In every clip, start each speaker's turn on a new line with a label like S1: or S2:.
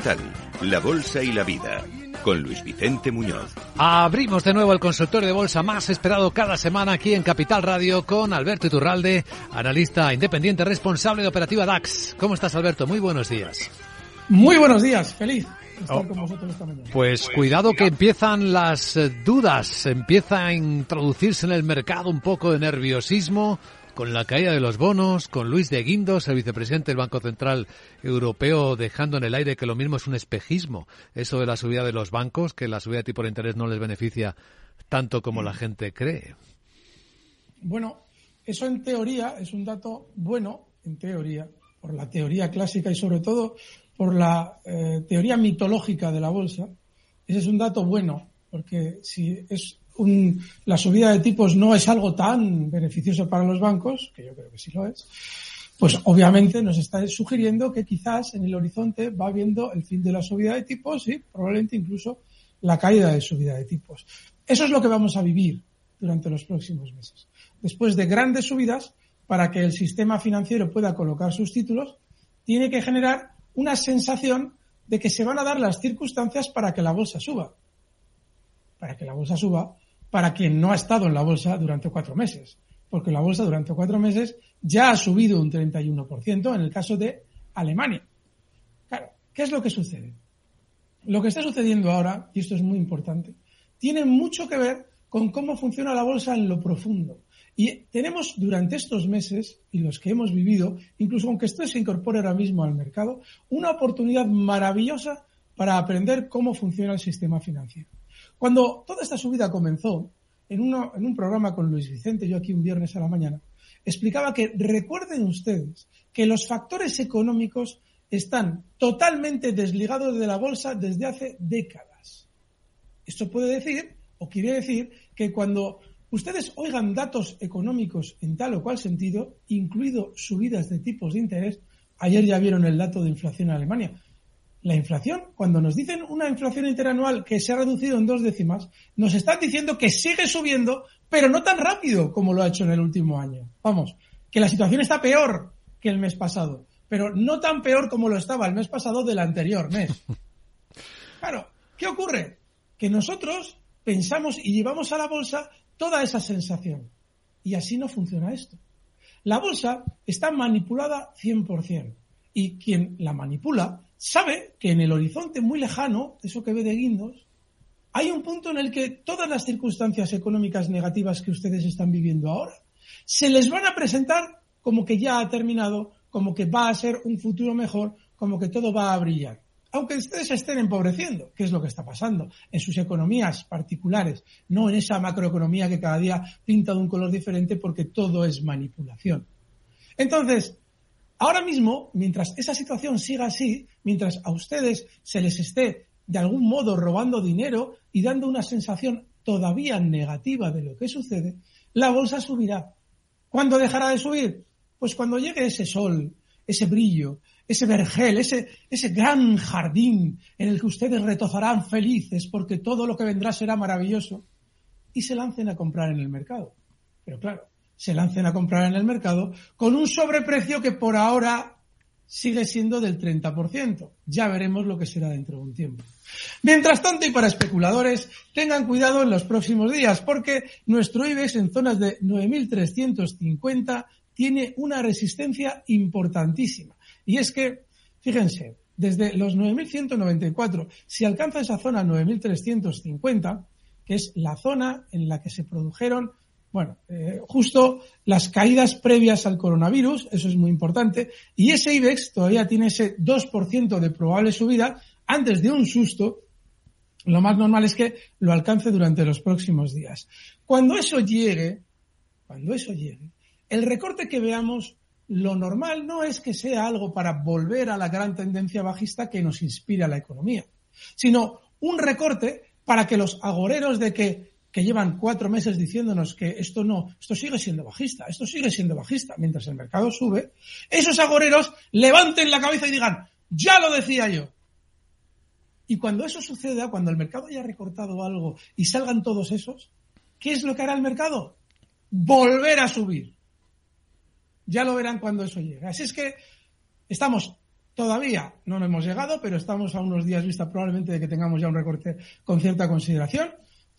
S1: Capital, la Bolsa y la Vida, con Luis Vicente Muñoz.
S2: Abrimos de nuevo el consultorio de bolsa más esperado cada semana aquí en Capital Radio con Alberto Iturralde, analista independiente responsable de operativa DAX. ¿Cómo estás, Alberto? Muy buenos días.
S3: Muy buenos días, feliz.
S2: Oh, pues cuidado que empiezan las dudas, empieza a introducirse en el mercado un poco de nerviosismo con la caída de los bonos, con Luis de Guindos, el vicepresidente del Banco Central Europeo, dejando en el aire que lo mismo es un espejismo, eso de la subida de los bancos, que la subida de tipo de interés no les beneficia tanto como la gente cree.
S3: Bueno, eso en teoría es un dato bueno, en teoría, por la teoría clásica y sobre todo por la eh, teoría mitológica de la bolsa. Ese es un dato bueno, porque si es la subida de tipos no es algo tan beneficioso para los bancos, que yo creo que sí lo es, pues obviamente nos está sugiriendo que quizás en el horizonte va viendo el fin de la subida de tipos y probablemente incluso la caída de subida de tipos. Eso es lo que vamos a vivir durante los próximos meses. Después de grandes subidas, para que el sistema financiero pueda colocar sus títulos, tiene que generar una sensación de que se van a dar las circunstancias para que la bolsa suba. Para que la bolsa suba, para quien no ha estado en la bolsa durante cuatro meses, porque la bolsa durante cuatro meses ya ha subido un 31% en el caso de Alemania. Claro, ¿qué es lo que sucede? Lo que está sucediendo ahora, y esto es muy importante, tiene mucho que ver con cómo funciona la bolsa en lo profundo. Y tenemos durante estos meses y los que hemos vivido, incluso aunque esto se incorpore ahora mismo al mercado, una oportunidad maravillosa para aprender cómo funciona el sistema financiero. Cuando toda esta subida comenzó, en, un programa con Luis Vicente, yo aquí un viernes a la mañana, explicaba que recuerden ustedes que los factores económicos están totalmente desligados de la bolsa desde hace décadas. Esto puede decir, o quiere decir, que cuando ustedes oigan datos económicos en tal o cual sentido, incluido subidas de tipos de interés, ayer ya vieron el dato de inflación en Alemania, la inflación, cuando nos dicen una inflación interanual que se ha reducido en dos décimas, nos están diciendo que sigue subiendo, pero no tan rápido como lo ha hecho en el último año. Vamos, que la situación está peor que el mes pasado, pero no tan peor como lo estaba el mes pasado del anterior mes. Claro, ¿qué ocurre? Que nosotros pensamos y llevamos a la bolsa toda esa sensación. Y así no funciona esto. La bolsa está manipulada 100%. Y quien la manipula sabe que en el horizonte muy lejano, eso que ve de guindos, hay un punto en el que todas las circunstancias económicas negativas que ustedes están viviendo ahora se les van a presentar como que ya ha terminado, como que va a ser un futuro mejor, como que todo va a brillar. Aunque ustedes estén empobreciendo, que es lo que está pasando en sus economías particulares, no en esa macroeconomía que cada día pinta de un color diferente porque todo es manipulación. Entonces, Ahora mismo, mientras esa situación siga así, mientras a ustedes se les esté de algún modo robando dinero y dando una sensación todavía negativa de lo que sucede, la bolsa subirá. ¿Cuándo dejará de subir? Pues cuando llegue ese sol, ese brillo, ese vergel, ese, ese gran jardín en el que ustedes retozarán felices porque todo lo que vendrá será maravilloso y se lancen a comprar en el mercado. Pero claro, se lancen a comprar en el mercado con un sobreprecio que por ahora sigue siendo del 30%. Ya veremos lo que será dentro de un tiempo. Mientras tanto, y para especuladores, tengan cuidado en los próximos días, porque nuestro IBEX en zonas de 9.350 tiene una resistencia importantísima. Y es que, fíjense, desde los 9.194, si alcanza esa zona 9.350, que es la zona en la que se produjeron bueno, eh, justo las caídas previas al coronavirus, eso es muy importante, y ese IBEX todavía tiene ese 2% de probable subida antes de un susto. Lo más normal es que lo alcance durante los próximos días. Cuando eso llegue, cuando eso llegue, el recorte que veamos, lo normal no es que sea algo para volver a la gran tendencia bajista que nos inspira la economía, sino un recorte para que los agoreros de que que llevan cuatro meses diciéndonos que esto no, esto sigue siendo bajista, esto sigue siendo bajista, mientras el mercado sube, esos agoreros levanten la cabeza y digan, ya lo decía yo. Y cuando eso suceda, cuando el mercado haya recortado algo y salgan todos esos, ¿qué es lo que hará el mercado? Volver a subir. Ya lo verán cuando eso llegue. Así es que estamos Todavía no nos hemos llegado, pero estamos a unos días vista probablemente de que tengamos ya un recorte con cierta consideración.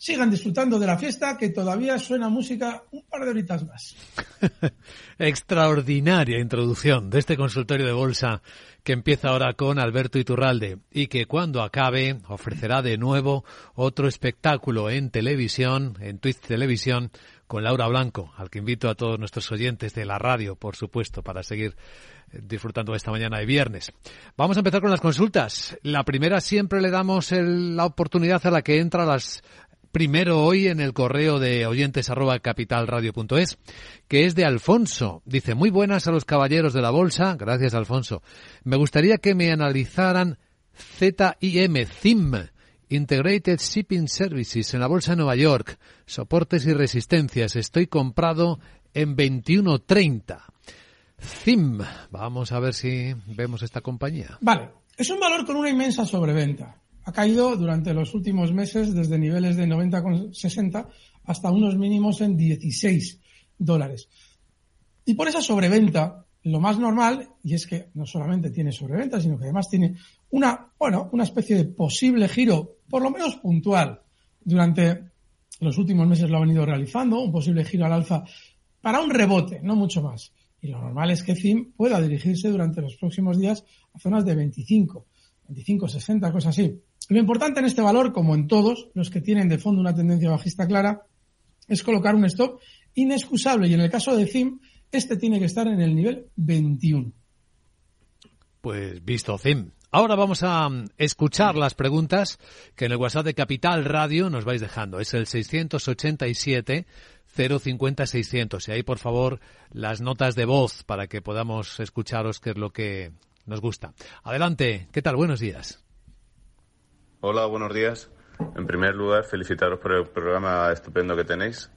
S3: Sigan disfrutando de la fiesta, que todavía suena música un par de horitas más.
S2: Extraordinaria introducción de este consultorio de bolsa que empieza ahora con Alberto Iturralde y que cuando acabe ofrecerá de nuevo otro espectáculo en televisión, en Twitch Televisión, con Laura Blanco, al que invito a todos nuestros oyentes de la radio, por supuesto, para seguir eh, disfrutando esta mañana de viernes. Vamos a empezar con las consultas. La primera siempre le damos la oportunidad a la que entra las primero hoy en el correo de oyentes arroba capitalradio.es, que es de Alfonso. Dice, muy buenas a los caballeros de la bolsa. Gracias, Alfonso. Me gustaría que me analizaran ZIM, ZIM, Integrated Shipping Services en la Bolsa de Nueva York. Soportes y resistencias. Estoy comprado en 21.30. ZIM. Vamos a ver si vemos esta compañía.
S3: Vale. Es un valor con una inmensa sobreventa. Ha caído durante los últimos meses desde niveles de 90,60 hasta unos mínimos en 16 dólares. Y por esa sobreventa, lo más normal, y es que no solamente tiene sobreventa, sino que además tiene una, bueno, una especie de posible giro, por lo menos puntual, durante los últimos meses lo ha venido realizando, un posible giro al alza para un rebote, no mucho más. Y lo normal es que CIM pueda dirigirse durante los próximos días a zonas de 25, 25, 60, cosas así. Lo importante en este valor, como en todos los que tienen de fondo una tendencia bajista clara, es colocar un stop inexcusable. Y en el caso de CIM, este tiene que estar en el nivel 21.
S2: Pues visto CIM. Ahora vamos a mm, escuchar las preguntas que en el WhatsApp de Capital Radio nos vais dejando. Es el 687 050 600. Y ahí, por favor, las notas de voz para que podamos escucharos qué es lo que nos gusta. Adelante. ¿Qué tal? Buenos días.
S4: Hola, buenos días. En primer lugar, felicitaros por el programa estupendo que tenéis.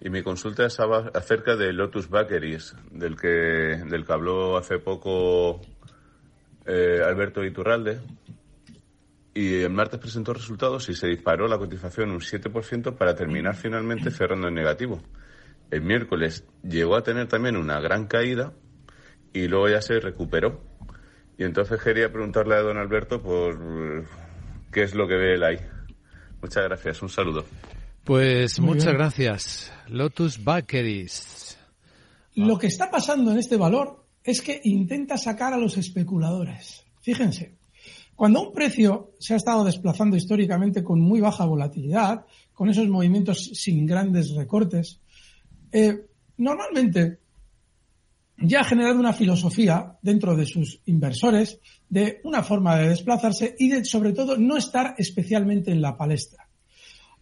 S4: Y mi consulta es acerca de Lotus Bakeries, del que, del que habló hace poco eh, Alberto Iturralde. Y el martes presentó resultados y se disparó la cotización un 7% para terminar finalmente cerrando en negativo. El miércoles llegó a tener también una gran caída y luego ya se recuperó. Y entonces quería preguntarle a don Alberto por qué es lo que ve él ahí. Muchas gracias, un saludo.
S2: Pues muchas gracias. Lotus Bakeries.
S3: Lo que está pasando en este valor es que intenta sacar a los especuladores. Fíjense, cuando un precio se ha estado desplazando históricamente con muy baja volatilidad, con esos movimientos sin grandes recortes, eh, normalmente ya ha generado una filosofía dentro de sus inversores de una forma de desplazarse y de, sobre todo, no estar especialmente en la palestra.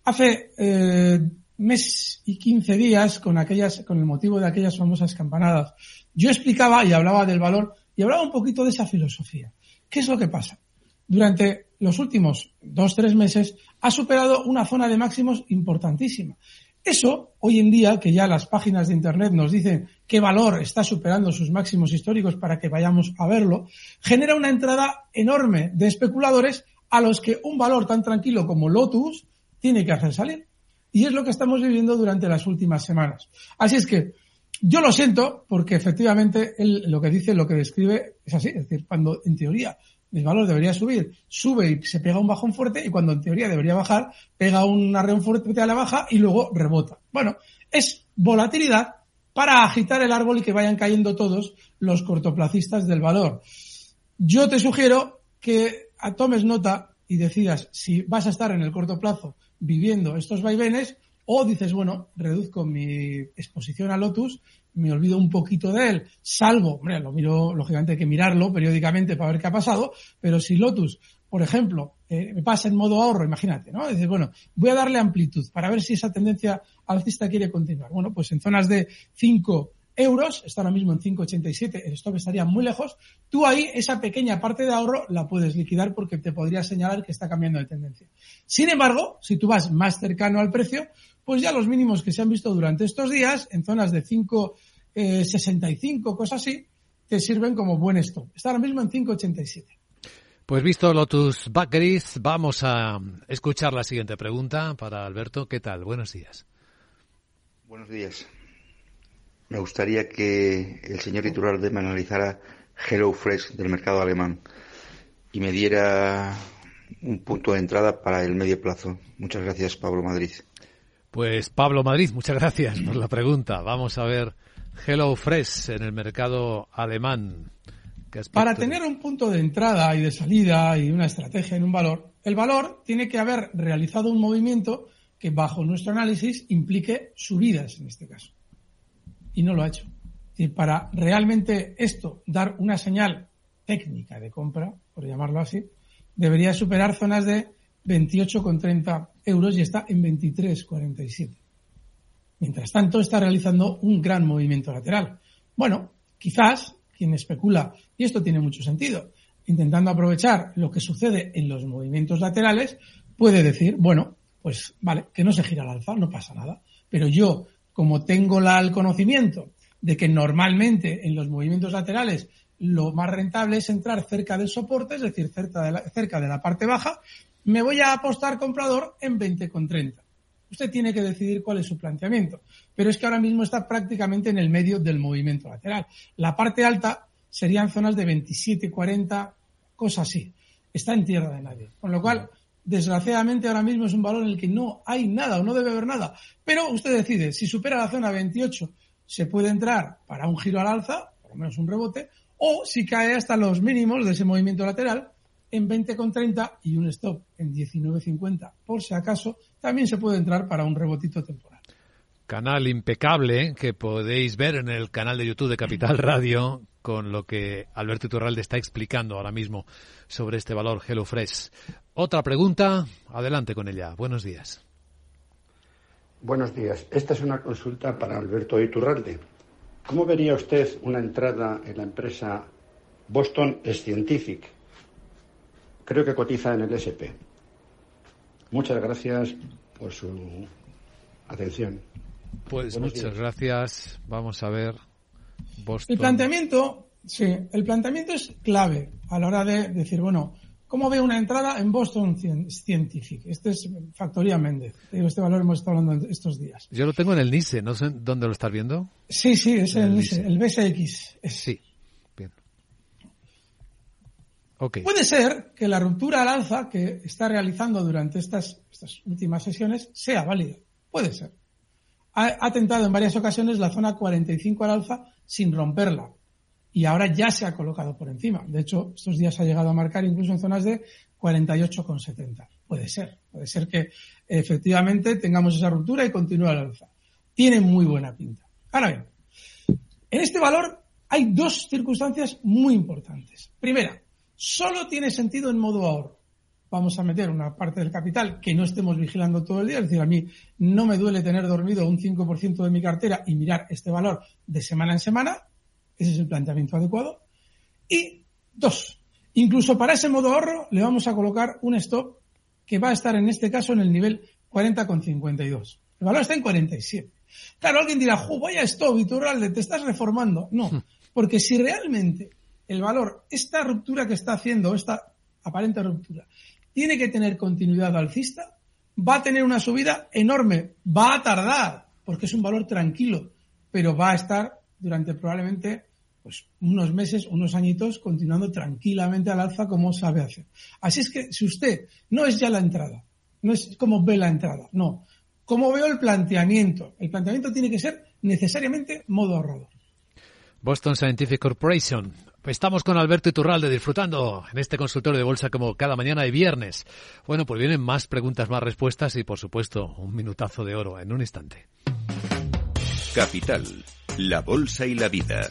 S3: Hace eh, mes y quince días, con aquellas, con el motivo de aquellas famosas campanadas, yo explicaba y hablaba del valor y hablaba un poquito de esa filosofía. ¿Qué es lo que pasa? Durante los últimos dos, tres meses ha superado una zona de máximos importantísima. Eso, hoy en día, que ya las páginas de Internet nos dicen qué valor está superando sus máximos históricos para que vayamos a verlo, genera una entrada enorme de especuladores a los que un valor tan tranquilo como Lotus tiene que hacer salir. Y es lo que estamos viviendo durante las últimas semanas. Así es que yo lo siento porque efectivamente él lo que dice, lo que describe es así. Es decir, cuando en teoría el valor debería subir, sube y se pega un bajón fuerte y cuando en teoría debería bajar, pega un arreón fuerte a la baja y luego rebota. Bueno, es volatilidad para agitar el árbol y que vayan cayendo todos los cortoplacistas del valor. Yo te sugiero que tomes nota y decidas si vas a estar en el corto plazo viviendo estos vaivenes o dices, bueno, reduzco mi exposición a Lotus, me olvido un poquito de él, salvo, hombre, lo miro, lógicamente hay que mirarlo periódicamente para ver qué ha pasado, pero si Lotus, por ejemplo, eh, me pasa en modo ahorro, imagínate, ¿no? Dices, bueno, voy a darle amplitud para ver si esa tendencia alcista quiere continuar. Bueno, pues en zonas de 5 euros, está ahora mismo en 5,87, el stop estaría muy lejos, tú ahí esa pequeña parte de ahorro la puedes liquidar porque te podría señalar que está cambiando de tendencia. Sin embargo, si tú vas más cercano al precio, pues ya los mínimos que se han visto durante estos días, en zonas de 5,65, cosas así, te sirven como buen stop. Está ahora mismo en 5,87.
S2: Pues visto Lotus Bakeries, vamos a escuchar la siguiente pregunta para Alberto. ¿Qué tal? Buenos días.
S5: Buenos días. Me gustaría que el señor Iturralde me analizara Hello Fresh del mercado alemán y me diera un punto de entrada para el medio plazo. Muchas gracias, Pablo Madrid.
S2: Pues Pablo Madrid, muchas gracias por la pregunta. Vamos a ver Hello Fresh en el mercado alemán.
S3: Para tener un punto de entrada y de salida y una estrategia en un valor, el valor tiene que haber realizado un movimiento que bajo nuestro análisis implique subidas en este caso. Y no lo ha hecho. Y para realmente esto dar una señal técnica de compra, por llamarlo así, debería superar zonas de 28,30 euros y está en 23,47. Mientras tanto, está realizando un gran movimiento lateral. Bueno, quizás quien especula, y esto tiene mucho sentido, intentando aprovechar lo que sucede en los movimientos laterales, puede decir, bueno, pues vale, que no se gira al alza, no pasa nada. Pero yo, como tengo la, el conocimiento de que normalmente en los movimientos laterales lo más rentable es entrar cerca del soporte, es decir, cerca de la, cerca de la parte baja, me voy a apostar comprador en 20,30. Usted tiene que decidir cuál es su planteamiento. Pero es que ahora mismo está prácticamente en el medio del movimiento lateral. La parte alta serían zonas de 27, 40, cosas así. Está en tierra de nadie. Con lo cual, desgraciadamente ahora mismo es un valor en el que no hay nada o no debe haber nada. Pero usted decide, si supera la zona 28, se puede entrar para un giro al alza, por lo menos un rebote, o si cae hasta los mínimos de ese movimiento lateral, en 20,30 y un stop en 19,50 por si acaso, también se puede entrar para un rebotito temporal.
S2: Canal impecable que podéis ver en el canal de YouTube de Capital Radio con lo que Alberto Iturralde está explicando ahora mismo sobre este valor HelloFresh. Otra pregunta, adelante con ella. Buenos días.
S6: Buenos días. Esta es una consulta para Alberto Iturralde. ¿Cómo vería usted una entrada en la empresa Boston Scientific? Creo que cotiza en el SP. Muchas gracias por su atención.
S2: Pues muchas gracias. Vamos a ver. Boston.
S3: El planteamiento, sí, el planteamiento es clave a la hora de decir, bueno, ¿cómo veo una entrada en Boston Scientific? Este es Factoría Méndez. Este valor hemos estado hablando estos días.
S2: Yo lo tengo en el NISE, no sé dónde lo estás viendo.
S3: Sí, sí, es en el, NISE, el BSX.
S2: Sí.
S3: Puede ser que la ruptura al alza que está realizando durante estas, estas últimas sesiones sea válida. Puede ser. Ha, tentado en varias ocasiones la zona 45 al alza sin romperla. Y ahora ya se ha colocado por encima. De hecho, estos días ha llegado a marcar incluso en zonas de 48,70. Puede ser. Puede ser que efectivamente tengamos esa ruptura y continúe al alza. Tiene muy buena pinta. Ahora bien, en este valor hay dos circunstancias muy importantes. Primera, solo tiene sentido en modo ahorro. Vamos a meter una parte del capital que no estemos vigilando todo el día. Es decir, a mí no me duele tener dormido un 5% de mi cartera y mirar este valor de semana en semana. Ese es el planteamiento adecuado. Y dos, incluso para ese modo ahorro le vamos a colocar un stop que va a estar en este caso en el nivel 40,52. El valor está en 47. Claro, alguien dirá, ¡ju, vaya stop, Iturralde, te estás reformando! No, hmm. porque si realmente el valor, esta ruptura que está haciendo, esta aparente ruptura, tiene que tener continuidad alcista, va a tener una subida enorme, va a tardar, porque es un valor tranquilo, pero va a estar durante probablemente pues, unos meses, unos añitos, continuando tranquilamente al alza como sabe hacer. Así es que si usted no es ya la entrada, no es como ve la entrada, no. Como veo el planteamiento? El planteamiento tiene que ser necesariamente modo ahorrador.
S2: Boston Scientific Corporation Estamos con Alberto Iturralde disfrutando en este consultorio de bolsa como cada mañana de viernes. Bueno, pues vienen más preguntas, más respuestas y por supuesto un minutazo de oro en un instante.
S1: Capital, la bolsa y la vida.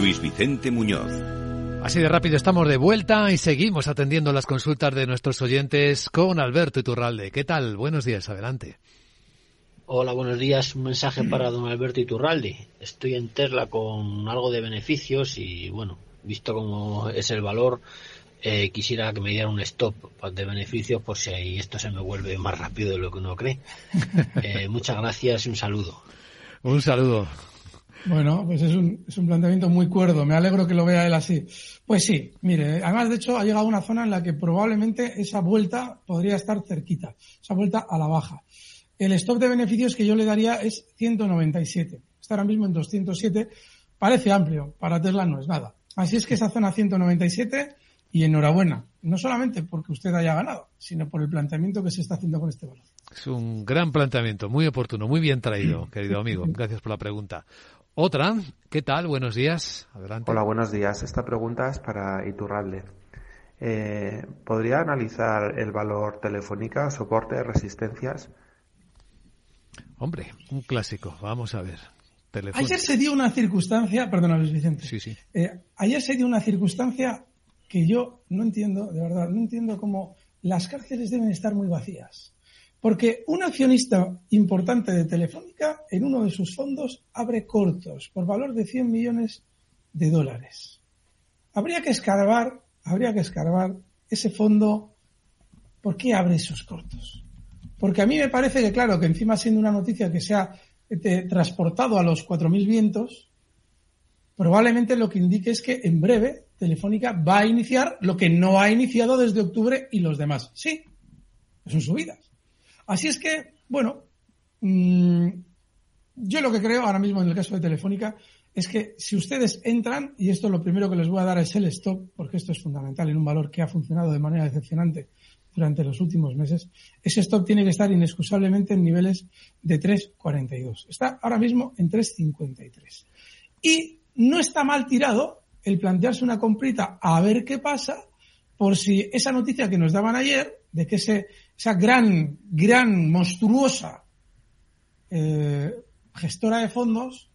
S1: Luis Vicente Muñoz.
S2: Así de rápido estamos de vuelta y seguimos atendiendo las consultas de nuestros oyentes con Alberto Iturralde. ¿Qué tal? Buenos días, adelante.
S7: Hola, buenos días. Un mensaje para don Alberto Iturralde. Estoy en Tesla con algo de beneficios y, bueno, visto cómo es el valor, eh, quisiera que me dieran un stop de beneficios por si esto se me vuelve más rápido de lo que uno cree. Eh, muchas gracias y un saludo.
S2: Un saludo.
S3: Bueno, pues es un, es un planteamiento muy cuerdo. Me alegro que lo vea él así. Pues sí, mire, además de hecho ha llegado a una zona en la que probablemente esa vuelta podría estar cerquita, esa vuelta a la baja. El stop de beneficios que yo le daría es 197. Está ahora mismo en 207. Parece amplio, para Tesla no es nada. Así es que esa zona 197 y enhorabuena, no solamente porque usted haya ganado, sino por el planteamiento que se está haciendo con este valor.
S2: Es un gran planteamiento, muy oportuno, muy bien traído, querido amigo. Gracias por la pregunta. Otra, ¿qué tal? Buenos días. Adelante.
S8: Hola, buenos días. Esta pregunta es para Iturralde. Eh, ¿Podría analizar el valor telefónica, soporte, resistencias?
S2: Hombre, un clásico. Vamos a ver.
S3: Ayer se dio una circunstancia, perdona Luis Vicente.
S2: Sí, sí.
S3: Eh, ayer se dio una circunstancia que yo no entiendo, de verdad, no entiendo cómo las cárceles deben estar muy vacías. Porque un accionista importante de Telefónica en uno de sus fondos abre cortos por valor de 100 millones de dólares. Habría que escarbar, habría que escarbar ese fondo. ¿Por qué abre esos cortos? Porque a mí me parece que, claro, que encima siendo una noticia que se ha eh, transportado a los 4.000 vientos, probablemente lo que indique es que en breve Telefónica va a iniciar lo que no ha iniciado desde octubre y los demás. Sí, son subidas. Así es que, bueno, mmm, yo lo que creo ahora mismo en el caso de Telefónica es que si ustedes entran, y esto lo primero que les voy a dar es el stop, porque esto es fundamental en un valor que ha funcionado de manera decepcionante durante los últimos meses, ese stop tiene que estar inexcusablemente en niveles de 3,42. Está ahora mismo en 3,53. Y no está mal tirado el plantearse una comprita a ver qué pasa por si esa noticia que nos daban ayer de que ese, esa gran, gran, monstruosa eh, gestora de fondos,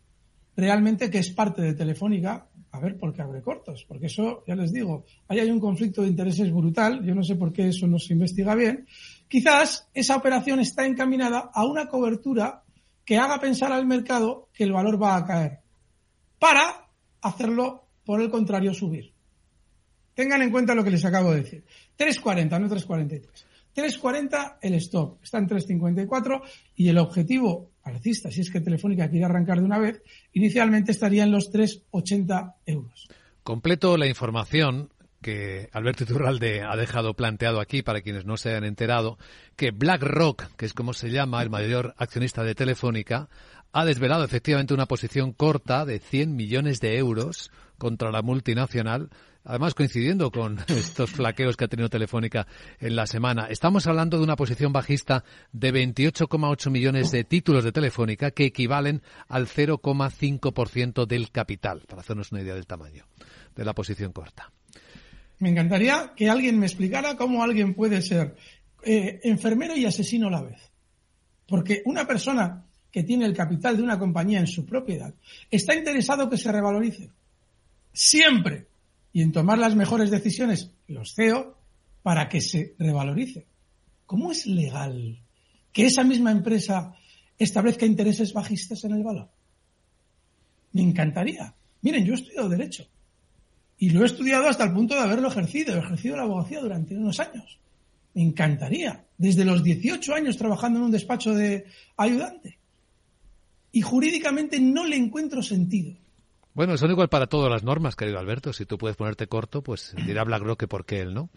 S3: realmente que es parte de Telefónica, a ver por qué abre cortos, porque eso, ya les digo, ahí hay un conflicto de intereses brutal, yo no sé por qué eso no se investiga bien, quizás esa operación está encaminada a una cobertura que haga pensar al mercado que el valor va a caer, para hacerlo, por el contrario, subir. Tengan en cuenta lo que les acabo de decir. 3.40, no 3.43. 3.40 el stop, está en 3.54 y el objetivo alcista, si es que Telefónica quiere arrancar de una vez, inicialmente estaría en los 3.80 euros.
S2: Completo la información que Alberto Iturralde ha dejado planteado aquí para quienes no se hayan enterado, que BlackRock, que es como se llama el mayor accionista de Telefónica, ha desvelado efectivamente una posición corta de 100 millones de euros contra la multinacional además coincidiendo con estos flaqueos que ha tenido Telefónica en la semana. Estamos hablando de una posición bajista de 28,8 millones de títulos de Telefónica que equivalen al 0,5% del capital, para hacernos una idea del tamaño de la posición corta.
S3: Me encantaría que alguien me explicara cómo alguien puede ser eh, enfermero y asesino a la vez. Porque una persona que tiene el capital de una compañía en su propiedad está interesado que se revalorice. Siempre y en tomar las mejores decisiones los CEO para que se revalorice. ¿Cómo es legal que esa misma empresa establezca intereses bajistas en el valor? Me encantaría. Miren, yo he estudiado Derecho y lo he estudiado hasta el punto de haberlo ejercido. He ejercido la abogacía durante unos años. Me encantaría. Desde los 18 años trabajando en un despacho de ayudante. Y jurídicamente no le encuentro sentido
S2: bueno, son igual para todas las normas, querido Alberto. Si tú puedes ponerte corto, pues dirá BlackRock que por qué él, ¿no?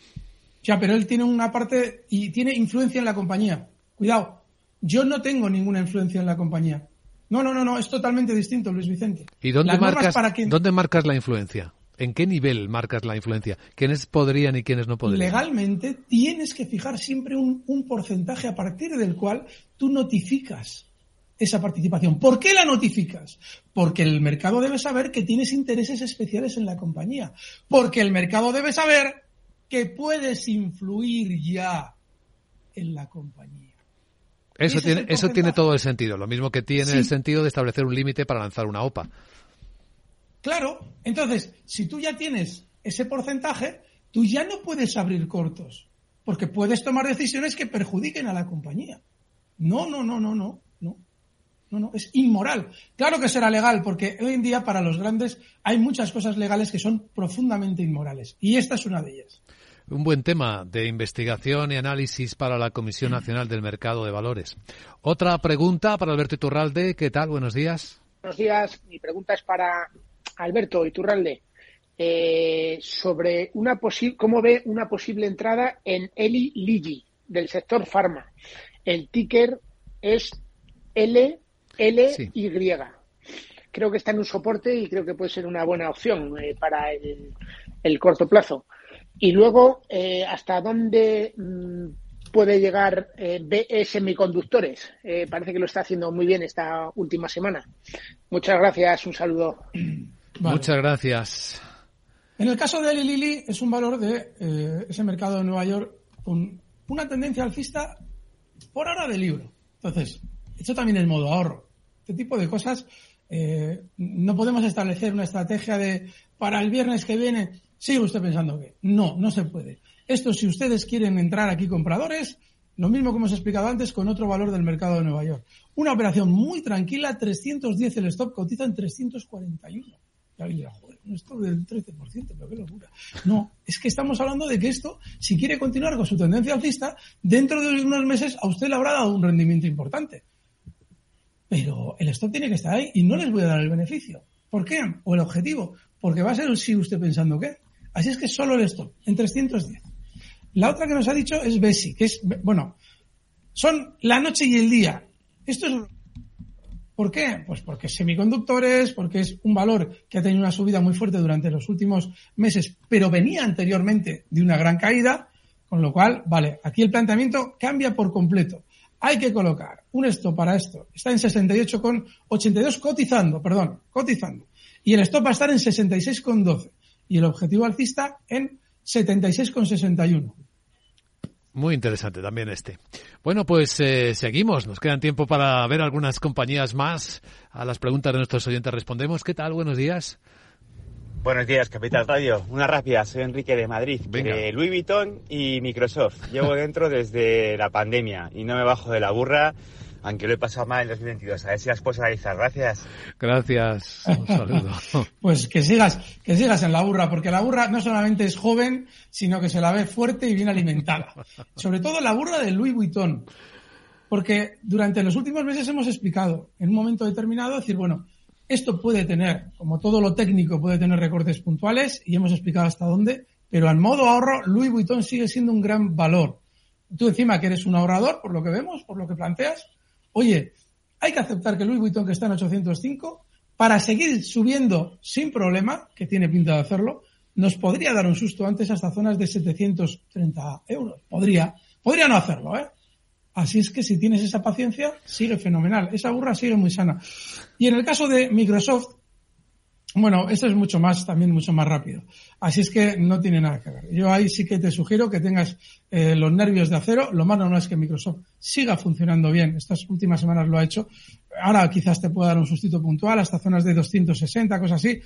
S3: Ya, pero él tiene una parte y tiene influencia en la compañía. Cuidado. Yo no tengo ninguna influencia en la compañía. No, no, no, no, es totalmente distinto, Luis Vicente.
S2: ¿Y dónde, marcas, dónde marcas la influencia? ¿En qué nivel marcas la influencia? ¿Quiénes podrían y quiénes no podrían?
S3: Legalmente tienes que fijar siempre un, un porcentaje a partir del cual tú notificas esa participación. ¿Por qué la notificas? Porque el mercado debe saber que tienes intereses especiales en la compañía. Porque el mercado debe saber que puedes influir ya en la compañía.
S2: Eso tiene, eso tiene todo el sentido, lo mismo que tiene el sentido de establecer un límite para lanzar una OPA.
S3: Claro, entonces, si tú ya tienes ese porcentaje, tú ya no puedes abrir cortos, porque puedes tomar decisiones que perjudiquen a la compañía. No, no, no, no, no, no. No, es inmoral. Claro que será legal, porque hoy en día para los grandes hay muchas cosas legales que son profundamente inmorales. Y esta es una de ellas.
S2: Un buen tema de investigación y análisis para la Comisión Nacional del Mercado de Valores. Otra pregunta para Alberto Iturralde. ¿Qué tal? Buenos días.
S9: Buenos días. Mi pregunta es para Alberto Iturralde. Eh, sobre una cómo ve una posible entrada en Eli Lilly del sector farma. El ticker es L L Y. Creo que está en un soporte y creo que puede ser una buena opción eh, para el corto plazo. Y luego, eh, ¿hasta dónde mm, puede llegar eh, BE Semiconductores? Eh, parece que lo está haciendo muy bien esta última semana. Muchas gracias, un saludo.
S2: Muchas gracias.
S3: En el caso de Eli Lilly es un valor de eh, ese mercado de Nueva York con una tendencia alcista por ahora de libro. Entonces, esto también es modo ahorro. Este tipo de cosas no podemos establecer una estrategia de para el viernes que viene Sigue usted pensando que no, no se puede. Esto, si ustedes quieren entrar aquí compradores, lo mismo que hemos explicado antes con otro valor del mercado de Nueva York. Una operación muy tranquila, 310 el stop, cotiza en 341. Y alguien dirá, joder, un stop del 13%, pero qué locura. No, es que estamos hablando de que esto, si quiere continuar con su tendencia alcista, dentro de unos meses a usted le habrá dado un rendimiento importante. Pero el stop tiene que estar ahí y no les voy a dar el beneficio. ¿Por qué? O el objetivo. Porque va a ser si usted pensando qué. Así es que solo el stop, en 310. La otra que nos ha dicho es Bessi, que es, bueno, son la noche y el día. Esto es. ¿Por qué? Pues porque es semiconductores, porque es un valor que ha tenido una subida muy fuerte durante los últimos meses, pero venía anteriormente de una gran caída, con lo cual, vale, aquí el planteamiento cambia por completo. Hay que colocar un stop para esto. Está en 68,82 cotizando, perdón, cotizando. Y el stop va a estar en 66,12 y el objetivo alcista en 76,61.
S2: Muy interesante también este. Bueno, pues eh, seguimos. Nos quedan tiempo para ver algunas compañías más. A las preguntas de nuestros oyentes respondemos. ¿Qué tal? Buenos días.
S10: Buenos días, Capital Radio. Una rápida, soy Enrique de Madrid, de Louis Vuitton y Microsoft. Llevo dentro desde la pandemia y no me bajo de la burra aunque lo he pasado mal en 2022. A ver si las puedo analizar. Gracias.
S2: Gracias. Un saludo.
S3: pues que sigas, que sigas en la burra, porque la burra no solamente es joven, sino que se la ve fuerte y bien alimentada. Sobre todo la burra de Louis Vuitton. Porque durante los últimos meses hemos explicado, en un momento determinado, decir, bueno, esto puede tener, como todo lo técnico, puede tener recortes puntuales, y hemos explicado hasta dónde, pero al modo ahorro, Louis Vuitton sigue siendo un gran valor. Tú encima que eres un ahorrador, por lo que vemos, por lo que planteas, Oye, hay que aceptar que Louis Vuitton, que está en 805, para seguir subiendo sin problema, que tiene pinta de hacerlo, nos podría dar un susto antes hasta zonas de 730 euros. Podría, podría no hacerlo, ¿eh? Así es que si tienes esa paciencia, sigue fenomenal. Esa burra sigue muy sana. Y en el caso de Microsoft, bueno, esto es mucho más, también mucho más rápido. Así es que no tiene nada que ver. Yo ahí sí que te sugiero que tengas eh, los nervios de acero. Lo más normal es que Microsoft siga funcionando bien. Estas últimas semanas lo ha hecho. Ahora quizás te pueda dar un sustito puntual hasta zonas de 260, cosas así.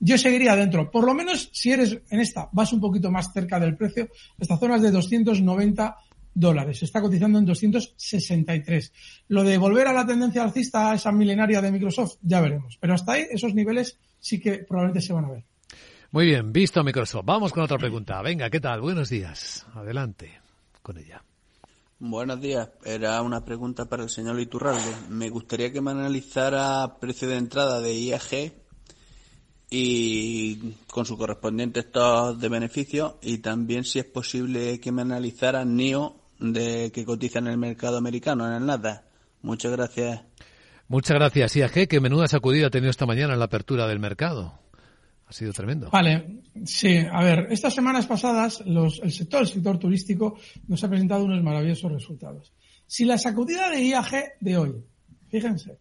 S3: Yo seguiría adentro. Por lo menos si eres en esta, vas un poquito más cerca del precio, hasta zonas de 290 dólares. Se está cotizando en 263. Lo de volver a la tendencia alcista, a esa milenaria de Microsoft, ya veremos. Pero hasta ahí, esos niveles sí que probablemente se van a ver.
S2: Muy bien, visto Microsoft. Vamos con otra pregunta. Venga, ¿qué tal? Buenos días. Adelante con ella.
S11: Buenos días. Era una pregunta para el señor Iturralde. Me gustaría que me analizara precio de entrada de IAG y con su correspondiente estado de beneficio y también si es posible que me analizara NIO de que cotiza en el mercado americano, en el Nasdaq. Muchas gracias.
S2: Muchas gracias, IAG, que menuda sacudida ha tenido esta mañana en la apertura del mercado. Ha sido tremendo.
S3: Vale, sí, a ver, estas semanas pasadas los, el sector, el sector turístico, nos ha presentado unos maravillosos resultados. Si la sacudida de IAG de hoy, fíjense,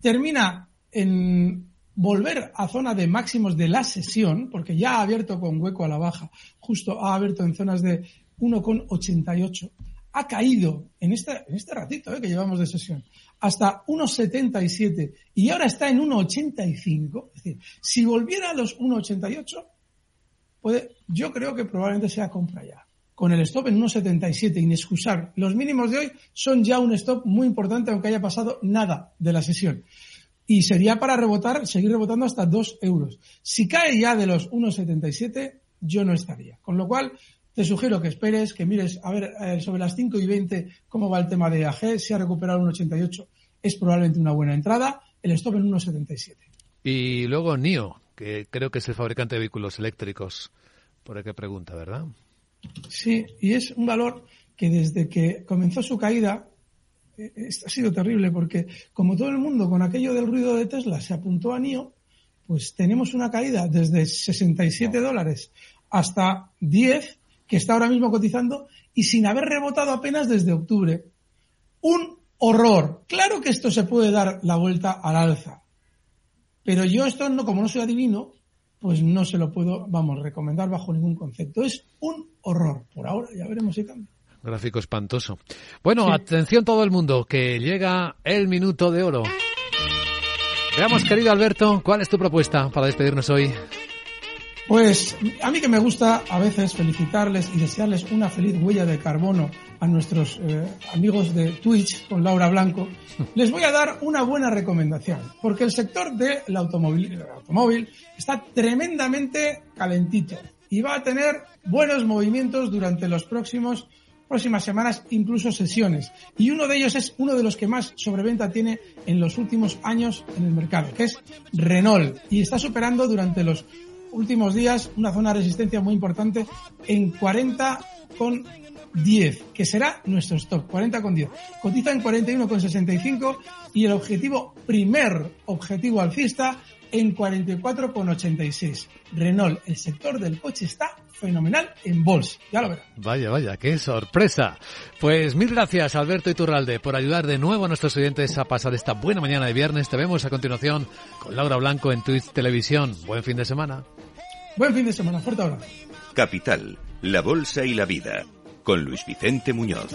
S3: termina en volver a zona de máximos de la sesión, porque ya ha abierto con hueco a la baja, justo ha abierto en zonas de 1,88, ha caído en este, ratito eh, que llevamos de sesión hasta 1,77 y ahora está en 1,85. Es decir, si volviera a los 1,88, puede, yo creo que probablemente sea compra ya. Con el stop en 1,77, inexcusable. Los mínimos de hoy son ya un stop muy importante, aunque haya pasado nada de la sesión. Y sería para rebotar, seguir rebotando hasta 2 euros. Si cae ya de los 1,77, yo no estaría. Con lo cual, te sugiero que esperes, que mires a ver eh, sobre las 5 y 20 cómo va el tema de AG. Si ha recuperado un 88, es probablemente una buena entrada. El stop en 1,77.
S2: Y luego NIO, que creo que es el fabricante de vehículos eléctricos. Por qué pregunta, ¿verdad?
S3: Sí, y es un valor que desde que comenzó su caída eh, ha sido terrible porque como todo el mundo con aquello del ruido de Tesla se apuntó a NIO, pues tenemos una caída desde 67 dólares hasta 10 que está ahora mismo cotizando y sin haber rebotado apenas desde octubre. Un horror. Claro que esto se puede dar la vuelta al alza. Pero yo esto no, como no soy adivino, pues no se lo puedo, vamos, recomendar bajo ningún concepto. Es un horror. Por ahora ya veremos si cambia.
S2: Gráfico espantoso. Bueno, atención todo el mundo, que llega el minuto de oro. Veamos, querido Alberto, ¿cuál es tu propuesta para despedirnos hoy?
S3: Pues a mí que me gusta a veces felicitarles y desearles una feliz huella de carbono a nuestros eh, amigos de Twitch con Laura Blanco, les voy a dar una buena recomendación, porque el sector del automóvil, automóvil está tremendamente calentito y va a tener buenos movimientos durante los próximos próximas semanas, incluso sesiones. Y uno de ellos es uno de los que más sobreventa tiene en los últimos años en el mercado, que es Renault. Y está superando durante los últimos días una zona de resistencia muy importante en 40 con 10, que será nuestro stop, 40 con 10. Cotiza en 41 con 65 y el objetivo, primer objetivo alcista, en 44 con 86. Renault, el sector del coche está fenomenal en bolsa. Ya lo verán.
S2: Vaya, vaya, qué sorpresa. Pues mil gracias, Alberto Iturralde, por ayudar de nuevo a nuestros oyentes a pasar esta buena mañana de viernes. Te vemos a continuación con Laura Blanco en Twitch Televisión. Buen fin de semana.
S3: Buen fin de semana. Fuerte abrazo.
S1: Capital, la bolsa y la vida. Con Luis Vicente Muñoz.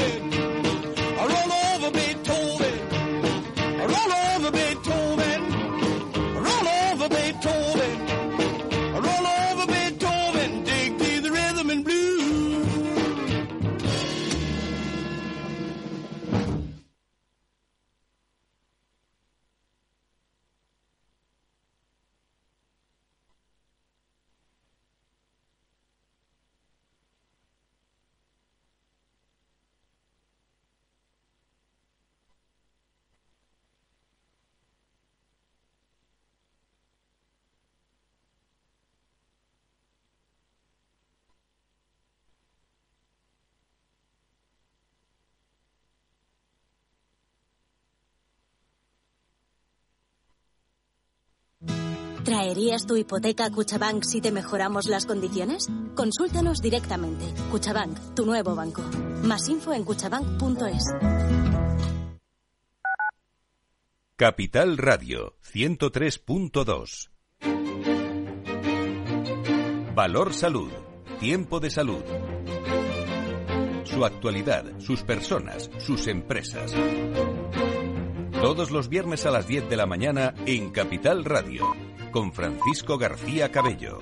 S12: ¿Traerías tu hipoteca a Cuchabank si te mejoramos las condiciones? Consúltanos directamente. Cuchabank, tu nuevo banco. Más info en cuchabank.es.
S1: Capital Radio 103.2. Valor Salud. Tiempo de salud. Su actualidad, sus personas, sus empresas. Todos los viernes a las 10 de la mañana en Capital Radio con Francisco García Cabello.